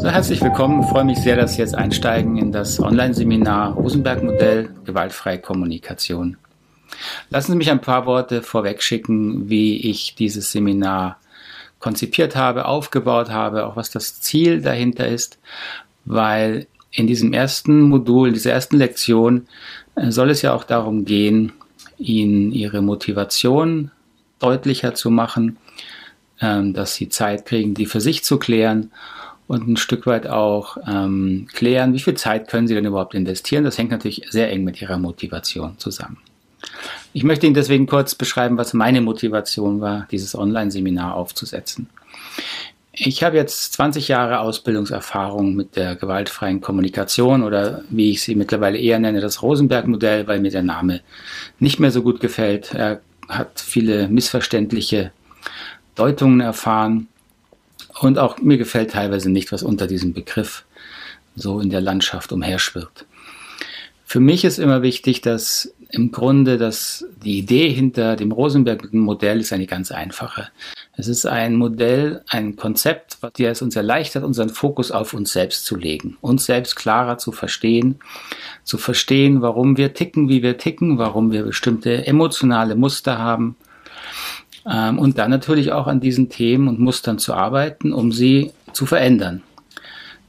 So, herzlich willkommen. Ich freue mich sehr, dass Sie jetzt einsteigen in das Online-Seminar Rosenberg-Modell Gewaltfreie Kommunikation. Lassen Sie mich ein paar Worte vorweg schicken, wie ich dieses Seminar konzipiert habe, aufgebaut habe, auch was das Ziel dahinter ist, weil in diesem ersten Modul, dieser ersten Lektion äh, soll es ja auch darum gehen, Ihnen Ihre Motivation deutlicher zu machen, ähm, dass Sie Zeit kriegen, die für sich zu klären und ein Stück weit auch ähm, klären, wie viel Zeit können Sie denn überhaupt investieren. Das hängt natürlich sehr eng mit Ihrer Motivation zusammen. Ich möchte Ihnen deswegen kurz beschreiben, was meine Motivation war, dieses Online-Seminar aufzusetzen. Ich habe jetzt 20 Jahre Ausbildungserfahrung mit der gewaltfreien Kommunikation oder wie ich sie mittlerweile eher nenne, das Rosenberg-Modell, weil mir der Name nicht mehr so gut gefällt. Er hat viele missverständliche Deutungen erfahren und auch mir gefällt teilweise nicht, was unter diesem Begriff so in der Landschaft umherschwirrt. Für mich ist immer wichtig, dass im Grunde dass die Idee hinter dem Rosenberg-Modell ist eine ganz einfache. Es ist ein Modell, ein Konzept, das es uns erleichtert, unseren Fokus auf uns selbst zu legen, uns selbst klarer zu verstehen, zu verstehen, warum wir ticken, wie wir ticken, warum wir bestimmte emotionale Muster haben, ähm, und dann natürlich auch an diesen Themen und Mustern zu arbeiten, um sie zu verändern.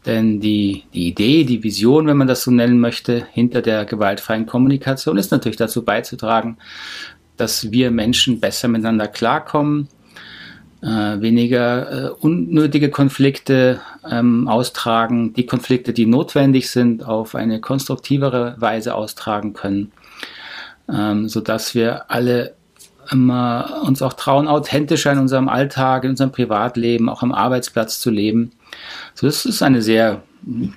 Denn die, die Idee, die Vision, wenn man das so nennen möchte, hinter der gewaltfreien Kommunikation ist natürlich dazu beizutragen, dass wir Menschen besser miteinander klarkommen, äh, weniger äh, unnötige Konflikte ähm, austragen, die Konflikte, die notwendig sind, auf eine konstruktivere Weise austragen können, ähm, sodass wir alle uns auch trauen, authentischer in unserem Alltag, in unserem Privatleben, auch am Arbeitsplatz zu leben. So, das ist eine sehr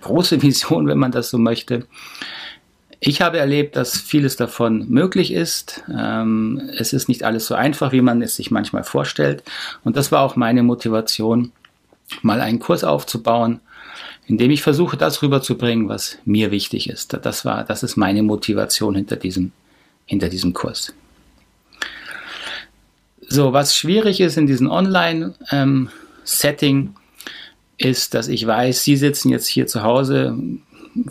große Vision, wenn man das so möchte. Ich habe erlebt, dass vieles davon möglich ist. Ähm, es ist nicht alles so einfach, wie man es sich manchmal vorstellt. Und das war auch meine Motivation, mal einen Kurs aufzubauen, in dem ich versuche, das rüberzubringen, was mir wichtig ist. Das war, das ist meine Motivation hinter diesem, hinter diesem Kurs. So, was schwierig ist in diesem Online-Setting, ähm, ist, dass ich weiß, Sie sitzen jetzt hier zu Hause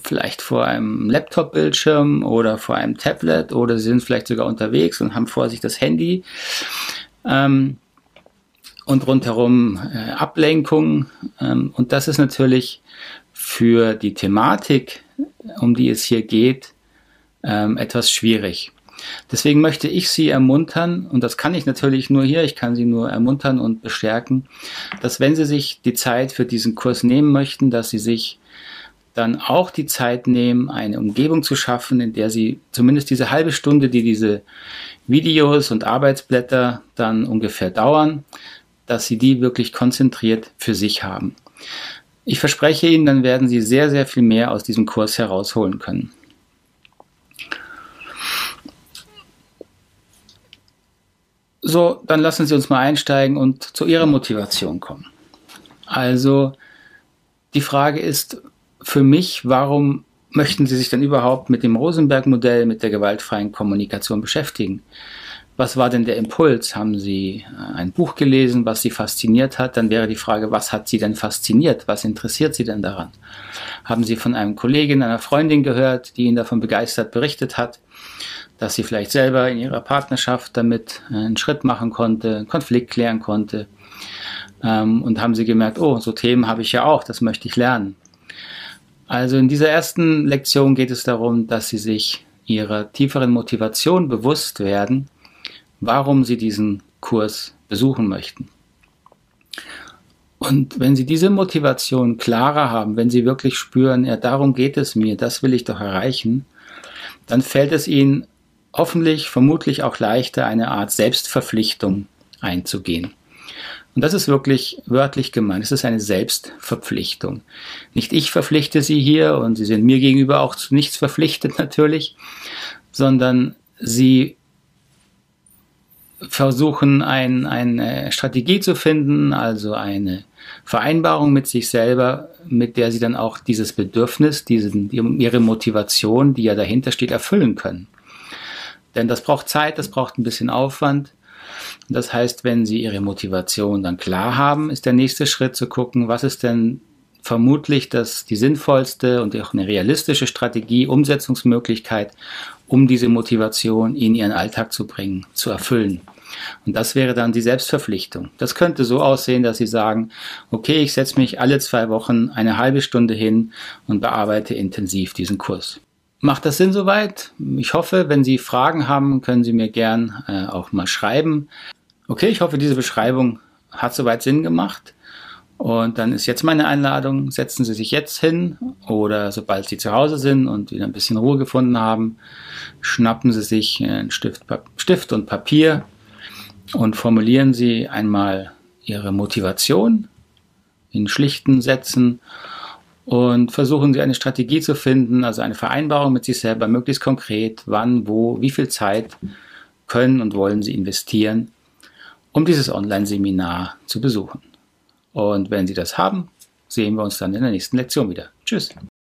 vielleicht vor einem Laptop-Bildschirm oder vor einem Tablet oder Sie sind vielleicht sogar unterwegs und haben vor sich das Handy ähm, und rundherum äh, Ablenkung. Ähm, und das ist natürlich für die Thematik, um die es hier geht, ähm, etwas schwierig. Deswegen möchte ich Sie ermuntern, und das kann ich natürlich nur hier, ich kann Sie nur ermuntern und bestärken, dass wenn Sie sich die Zeit für diesen Kurs nehmen möchten, dass Sie sich dann auch die Zeit nehmen, eine Umgebung zu schaffen, in der Sie zumindest diese halbe Stunde, die diese Videos und Arbeitsblätter dann ungefähr dauern, dass Sie die wirklich konzentriert für sich haben. Ich verspreche Ihnen, dann werden Sie sehr, sehr viel mehr aus diesem Kurs herausholen können. So, dann lassen Sie uns mal einsteigen und zu Ihrer Motivation kommen. Also, die Frage ist für mich, warum möchten Sie sich denn überhaupt mit dem Rosenberg-Modell, mit der gewaltfreien Kommunikation beschäftigen? Was war denn der Impuls? Haben Sie äh, ein Buch gelesen, was Sie fasziniert hat? Dann wäre die Frage, was hat Sie denn fasziniert? Was interessiert Sie denn daran? Haben Sie von einem Kollegen, einer Freundin gehört, die Ihnen davon begeistert berichtet hat? dass sie vielleicht selber in ihrer Partnerschaft damit äh, einen Schritt machen konnte, einen Konflikt klären konnte. Ähm, und haben sie gemerkt, oh, so Themen habe ich ja auch, das möchte ich lernen. Also in dieser ersten Lektion geht es darum, dass sie sich ihrer tieferen Motivation bewusst werden, warum sie diesen Kurs besuchen möchten. Und wenn Sie diese Motivation klarer haben, wenn Sie wirklich spüren, ja, darum geht es mir, das will ich doch erreichen, dann fällt es Ihnen hoffentlich, vermutlich auch leichter, eine Art Selbstverpflichtung einzugehen. Und das ist wirklich wörtlich gemeint. Es ist eine Selbstverpflichtung. Nicht ich verpflichte Sie hier und Sie sind mir gegenüber auch zu nichts verpflichtet natürlich, sondern Sie versuchen ein, eine Strategie zu finden, also eine Vereinbarung mit sich selber, mit der Sie dann auch dieses Bedürfnis, diesen, Ihre Motivation, die ja dahinter steht, erfüllen können. Denn das braucht Zeit, das braucht ein bisschen Aufwand. Das heißt, wenn Sie Ihre Motivation dann klar haben, ist der nächste Schritt zu gucken, was ist denn vermutlich das die sinnvollste und auch eine realistische Strategie, Umsetzungsmöglichkeit, um diese Motivation in ihren Alltag zu bringen, zu erfüllen. Und das wäre dann die Selbstverpflichtung. Das könnte so aussehen, dass Sie sagen, okay, ich setze mich alle zwei Wochen eine halbe Stunde hin und bearbeite intensiv diesen Kurs. Macht das Sinn soweit? Ich hoffe, wenn Sie Fragen haben, können Sie mir gern äh, auch mal schreiben. Okay, ich hoffe, diese Beschreibung hat soweit Sinn gemacht. Und dann ist jetzt meine Einladung, setzen Sie sich jetzt hin oder sobald Sie zu Hause sind und wieder ein bisschen Ruhe gefunden haben, schnappen Sie sich einen Stift, Stift und Papier und formulieren Sie einmal Ihre Motivation in schlichten Sätzen und versuchen Sie eine Strategie zu finden, also eine Vereinbarung mit sich selber, möglichst konkret, wann, wo, wie viel Zeit können und wollen Sie investieren, um dieses Online-Seminar zu besuchen. Und wenn Sie das haben, sehen wir uns dann in der nächsten Lektion wieder. Tschüss.